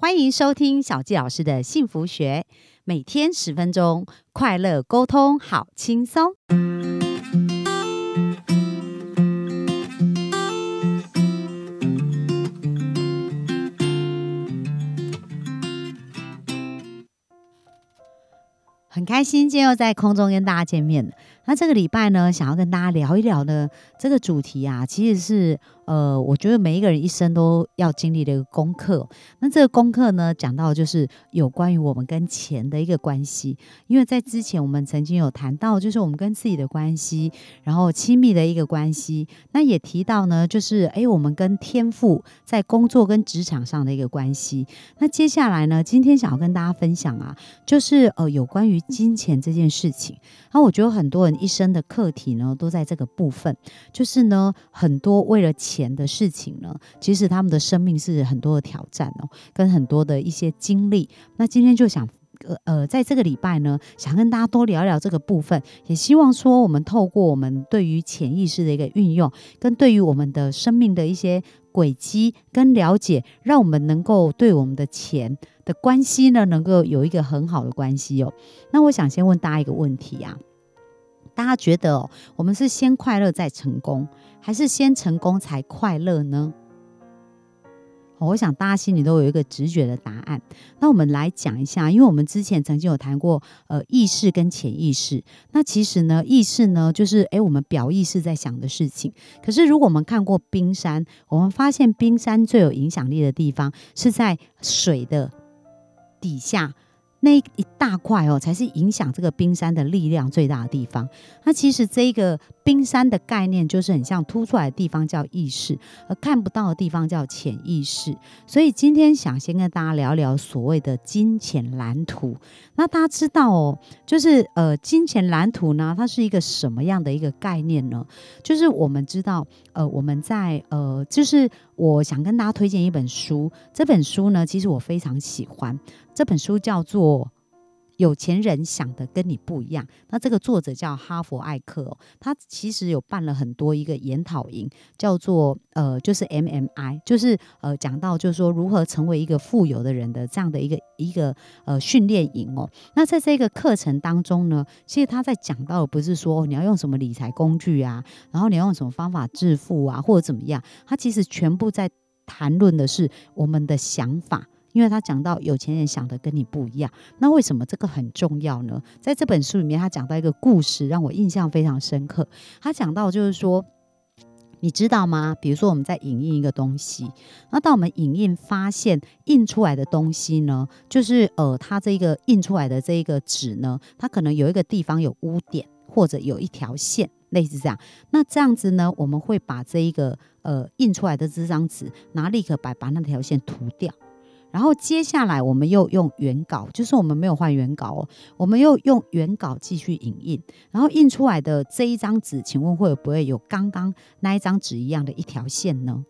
欢迎收听小纪老师的幸福学，每天十分钟，快乐沟通，好轻松。很开心，今天又在空中跟大家见面了。那这个礼拜呢，想要跟大家聊一聊呢这个主题啊，其实是呃，我觉得每一个人一生都要经历的一个功课。那这个功课呢，讲到就是有关于我们跟钱的一个关系。因为在之前我们曾经有谈到，就是我们跟自己的关系，然后亲密的一个关系。那也提到呢，就是诶，我们跟天赋在工作跟职场上的一个关系。那接下来呢，今天想要跟大家分享啊，就是呃，有关于金钱这件事情。那我觉得很多人。一生的课题呢，都在这个部分。就是呢，很多为了钱的事情呢，其实他们的生命是很多的挑战哦，跟很多的一些经历。那今天就想，呃呃，在这个礼拜呢，想跟大家多聊聊这个部分，也希望说，我们透过我们对于潜意识的一个运用，跟对于我们的生命的一些轨迹跟了解，让我们能够对我们的钱的关系呢，能够有一个很好的关系哦。那我想先问大家一个问题啊。大家觉得，我们是先快乐再成功，还是先成功才快乐呢？我想大家心里都有一个直觉的答案。那我们来讲一下，因为我们之前曾经有谈过，呃，意识跟潜意识。那其实呢，意识呢，就是诶，我们表意识在想的事情。可是如果我们看过冰山，我们发现冰山最有影响力的地方是在水的底下。那一大块哦，才是影响这个冰山的力量最大的地方。那其实这个冰山的概念，就是很像凸出来的地方叫意识，而看不到的地方叫潜意识。所以今天想先跟大家聊聊所谓的金钱蓝图。那大家知道哦，就是呃，金钱蓝图呢，它是一个什么样的一个概念呢？就是我们知道，呃，我们在呃，就是我想跟大家推荐一本书。这本书呢，其实我非常喜欢。这本书叫做。有钱人想的跟你不一样。那这个作者叫哈佛艾克，他其实有办了很多一个研讨营，叫做呃，就是 MMI，就是呃，讲到就是说如何成为一个富有的人的这样的一个一个呃训练营哦。那在这个课程当中呢，其实他在讲到的不是说你要用什么理财工具啊，然后你要用什么方法致富啊，或者怎么样，他其实全部在谈论的是我们的想法。因为他讲到有钱人想的跟你不一样，那为什么这个很重要呢？在这本书里面，他讲到一个故事，让我印象非常深刻。他讲到就是说，你知道吗？比如说我们在影印一个东西，那当我们影印发现印出来的东西呢，就是呃，它这个印出来的这一个纸呢，它可能有一个地方有污点，或者有一条线，类似这样。那这样子呢，我们会把这一个呃印出来的这张纸拿立刻把把那条线涂掉。然后接下来我们又用原稿，就是我们没有换原稿哦，我们又用原稿继续影印，然后印出来的这一张纸，请问会不会有刚刚那一张纸一样的一条线呢？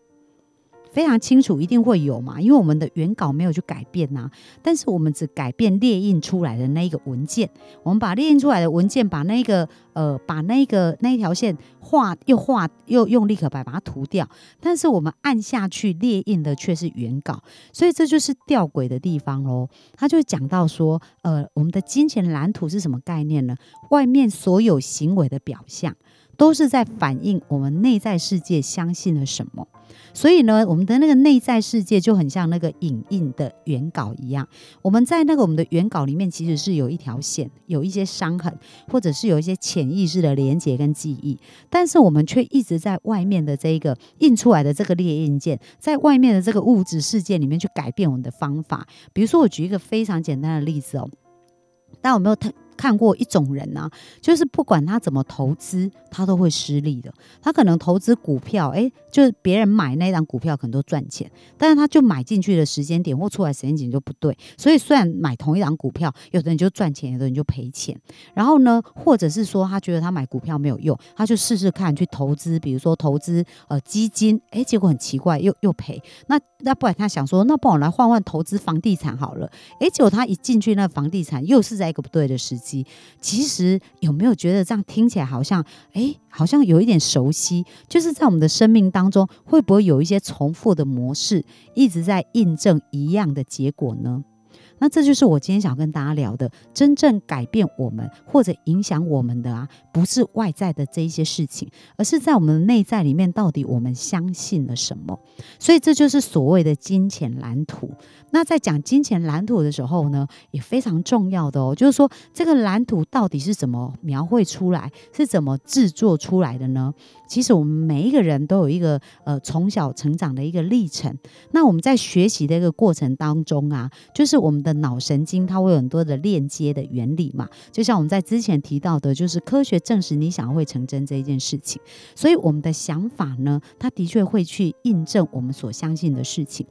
非常清楚，一定会有嘛，因为我们的原稿没有去改变呐，但是我们只改变列印出来的那一个文件，我们把列印出来的文件，把那个呃，把那个那一条线画又画又用立可白把它涂掉，但是我们按下去列印的却是原稿，所以这就是吊诡的地方喽。他就讲到说，呃，我们的金钱蓝图是什么概念呢？外面所有行为的表象。都是在反映我们内在世界相信了什么，所以呢，我们的那个内在世界就很像那个影印的原稿一样。我们在那个我们的原稿里面，其实是有一条线，有一些伤痕，或者是有一些潜意识的连接跟记忆，但是我们却一直在外面的这个印出来的这个列印件，在外面的这个物质世界里面去改变我们的方法。比如说，我举一个非常简单的例子哦，大家有没有看？过一种人啊，就是不管他怎么投资，他都会失利的。他可能投资股票，哎，就是别人买那张股票可能都赚钱，但是他就买进去的时间点或出来时间点就不对。所以虽然买同一张股票，有的人就赚钱，有的人就赔钱。然后呢，或者是说他觉得他买股票没有用，他就试试看去投资，比如说投资呃基金，哎，结果很奇怪，又又赔。那那不然他想说，那帮我来换换投资房地产好了，哎，结果他一进去那房地产又是在一个不对的时间。机。其实有没有觉得这样听起来好像，哎，好像有一点熟悉？就是在我们的生命当中，会不会有一些重复的模式，一直在印证一样的结果呢？那这就是我今天想跟大家聊的，真正改变我们或者影响我们的啊，不是外在的这一些事情，而是在我们的内在里面，到底我们相信了什么？所以这就是所谓的金钱蓝图。那在讲金钱蓝图的时候呢，也非常重要的哦，就是说这个蓝图到底是怎么描绘出来，是怎么制作出来的呢？其实我们每一个人都有一个呃从小成长的一个历程。那我们在学习的一个过程当中啊，就是我们的脑神经它会有很多的链接的原理嘛。就像我们在之前提到的，就是科学证实你想要会成真这一件事情。所以我们的想法呢，它的确会去印证我们所相信的事情。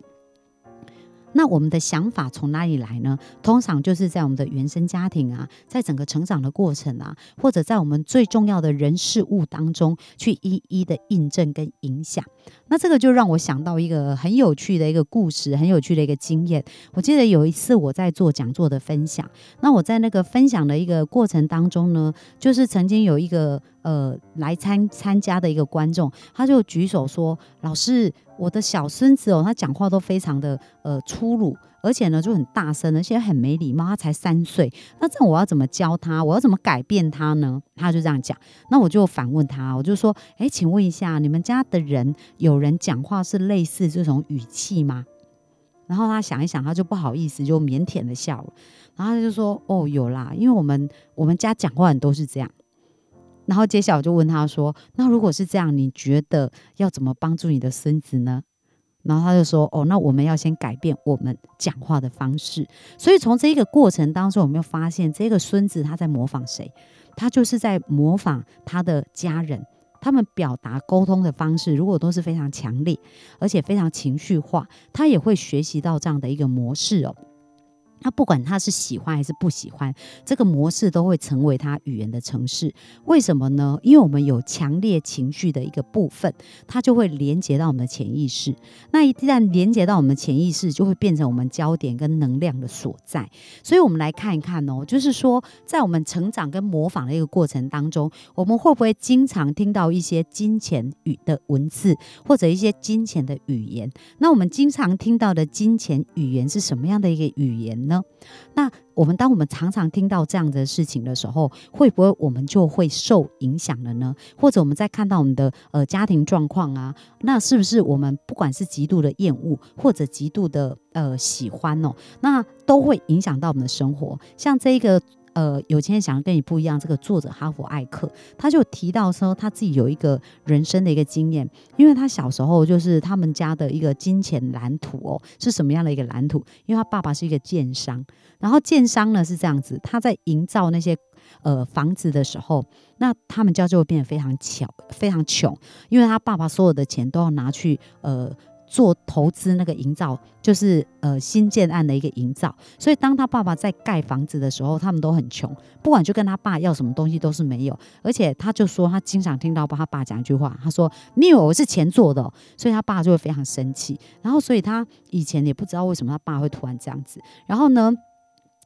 那我们的想法从哪里来呢？通常就是在我们的原生家庭啊，在整个成长的过程啊，或者在我们最重要的人事物当中去一一的印证跟影响。那这个就让我想到一个很有趣的一个故事，很有趣的一个经验。我记得有一次我在做讲座的分享，那我在那个分享的一个过程当中呢，就是曾经有一个呃来参参加的一个观众，他就举手说：“老师。”我的小孙子哦，他讲话都非常的呃粗鲁，而且呢就很大声，而且很没礼貌。他才三岁，那这样我要怎么教他？我要怎么改变他呢？他就这样讲。那我就反问他，我就说：哎，请问一下，你们家的人有人讲话是类似这种语气吗？然后他想一想，他就不好意思，就腼腆的笑了。然后他就说：哦，有啦，因为我们我们家讲话人都是这样。然后接下来我就问他说：“那如果是这样，你觉得要怎么帮助你的孙子呢？”然后他就说：“哦，那我们要先改变我们讲话的方式。所以从这个过程当中，有没有发现这个孙子他在模仿谁？他就是在模仿他的家人，他们表达沟通的方式，如果都是非常强烈，而且非常情绪化，他也会学习到这样的一个模式哦。”他不管他是喜欢还是不喜欢，这个模式都会成为他语言的城市。为什么呢？因为我们有强烈情绪的一个部分，它就会连接到我们的潜意识。那一旦连接到我们的潜意识，就会变成我们焦点跟能量的所在。所以，我们来看一看哦，就是说，在我们成长跟模仿的一个过程当中，我们会不会经常听到一些金钱语的文字，或者一些金钱的语言？那我们经常听到的金钱语言是什么样的一个语言？呢？那我们当我们常常听到这样的事情的时候，会不会我们就会受影响了呢？或者我们在看到我们的呃家庭状况啊，那是不是我们不管是极度的厌恶，或者极度的呃喜欢哦，那都会影响到我们的生活？像这一个。呃，有钱人想要跟你不一样。这个作者哈佛艾克，他就提到说，他自己有一个人生的一个经验，因为他小时候就是他们家的一个金钱蓝图哦，是什么样的一个蓝图？因为他爸爸是一个建商，然后建商呢是这样子，他在营造那些呃房子的时候，那他们家就会变得非常巧，非常穷，因为他爸爸所有的钱都要拿去呃。做投资那个营造，就是呃新建案的一个营造，所以当他爸爸在盖房子的时候，他们都很穷，不管就跟他爸要什么东西都是没有，而且他就说他经常听到他爸讲一句话，他说你以为我是钱做的，所以他爸就会非常生气，然后所以他以前也不知道为什么他爸会突然这样子，然后呢，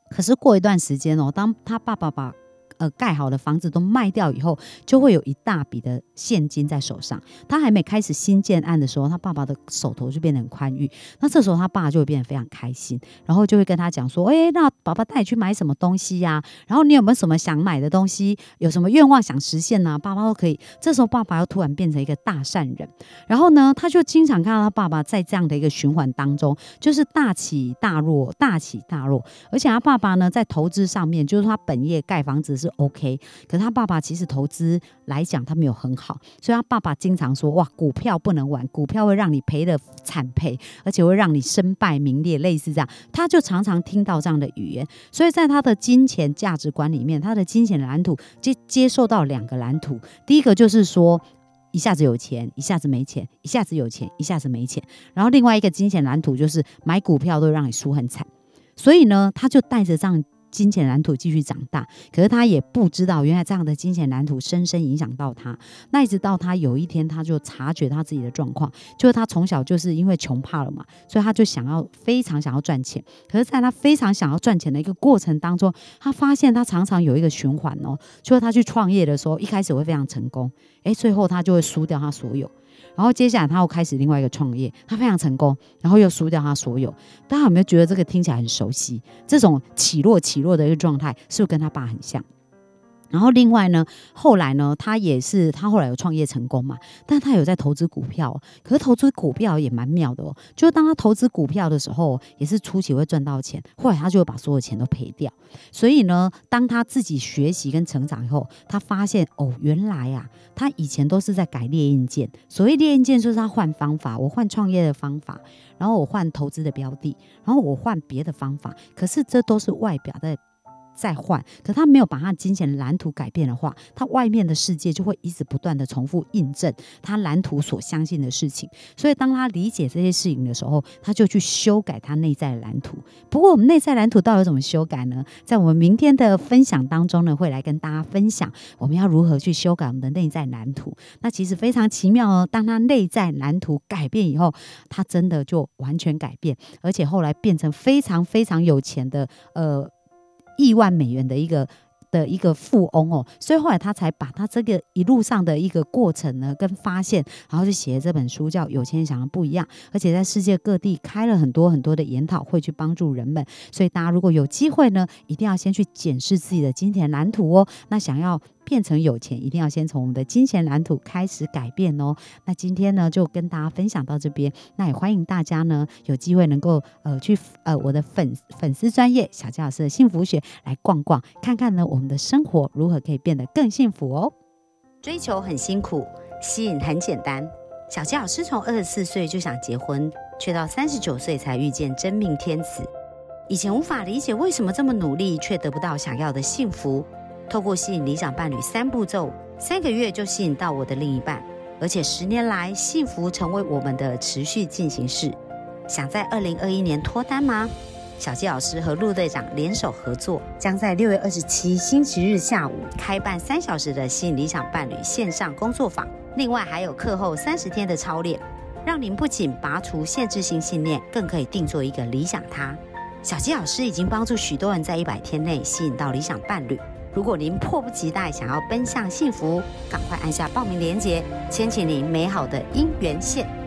可是过一段时间哦，当他爸爸把呃，盖好的房子都卖掉以后，就会有一大笔的现金在手上。他还没开始新建案的时候，他爸爸的手头就变得很宽裕。那这时候他爸就会变得非常开心，然后就会跟他讲说：“哎，那爸爸带你去买什么东西呀？然后你有没有什么想买的东西？有什么愿望想实现呢？爸爸都可以。”这时候爸爸又突然变成一个大善人，然后呢，他就经常看到他爸爸在这样的一个循环当中，就是大起大落，大起大落。而且他爸爸呢，在投资上面，就是他本业盖房子是。OK，可是他爸爸其实投资来讲他没有很好，所以他爸爸经常说：“哇，股票不能玩，股票会让你赔的惨赔，而且会让你身败名裂。”类似这样，他就常常听到这样的语言，所以在他的金钱价值观里面，他的金钱蓝图接接受到两个蓝图，第一个就是说一下子有钱，一下子没钱；一下子有钱，一下子没钱。然后另外一个金钱蓝图就是买股票都让你输很惨，所以呢，他就带着这样。金钱蓝图继续长大，可是他也不知道，原来这样的金钱蓝图深深影响到他。那一直到他有一天，他就察觉他自己的状况，就是他从小就是因为穷怕了嘛，所以他就想要非常想要赚钱。可是，在他非常想要赚钱的一个过程当中，他发现他常常有一个循环哦，就是他去创业的时候，一开始会非常成功，诶，最后他就会输掉他所有。然后接下来他又开始另外一个创业，他非常成功，然后又输掉他所有。大家有没有觉得这个听起来很熟悉？这种起落起落的一个状态，是不是跟他爸很像？然后另外呢，后来呢，他也是他后来有创业成功嘛，但他有在投资股票，可是投资股票也蛮妙的哦。就是当他投资股票的时候，也是初期会赚到钱，后来他就会把所有钱都赔掉。所以呢，当他自己学习跟成长以后，他发现哦，原来啊，他以前都是在改列印件。所谓列印件，就是他换方法，我换创业的方法，然后我换投资的标的，然后我换别的方法。可是这都是外表的。再换，可他没有把他金钱蓝图改变的话，他外面的世界就会一直不断的重复印证他蓝图所相信的事情。所以当他理解这些事情的时候，他就去修改他内在的蓝图。不过我们内在蓝图到底怎么修改呢？在我们明天的分享当中呢，会来跟大家分享我们要如何去修改我们的内在蓝图。那其实非常奇妙哦，当他内在蓝图改变以后，他真的就完全改变，而且后来变成非常非常有钱的呃。亿万美元的一个的一个富翁哦，所以后来他才把他这个一路上的一个过程呢，跟发现，然后就写了这本书，叫《有钱人想的不一样》，而且在世界各地开了很多很多的研讨会，去帮助人们。所以大家如果有机会呢，一定要先去检视自己的金钱蓝图哦。那想要。变成有钱，一定要先从我们的金钱蓝图开始改变哦。那今天呢，就跟大家分享到这边。那也欢迎大家呢，有机会能够呃去呃我的粉粉丝专业小鸡老师的幸福学来逛逛，看看呢我们的生活如何可以变得更幸福哦。追求很辛苦，吸引很简单。小鸡老师从二十四岁就想结婚，却到三十九岁才遇见真命天子。以前无法理解为什么这么努力却得不到想要的幸福。透过吸引理想伴侣三步骤，三个月就吸引到我的另一半，而且十年来幸福成为我们的持续进行式。想在二零二一年脱单吗？小纪老师和陆队长联手合作，将在六月二十七星期日下午开办三小时的吸引理想伴侣线上工作坊，另外还有课后三十天的操练，让您不仅拔除限制性信念，更可以定做一个理想他。小纪老师已经帮助许多人在一百天内吸引到理想伴侣。如果您迫不及待想要奔向幸福，赶快按下报名链接，牵起您美好的姻缘线。